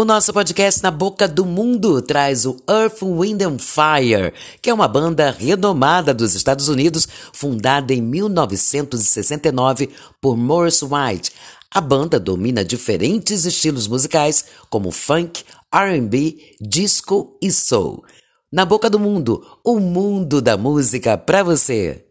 O nosso podcast Na Boca do Mundo traz o Earth, Wind and Fire, que é uma banda renomada dos Estados Unidos, fundada em 1969 por Morris White. A banda domina diferentes estilos musicais como funk, R&B, disco e soul. Na Boca do Mundo, o mundo da música para você.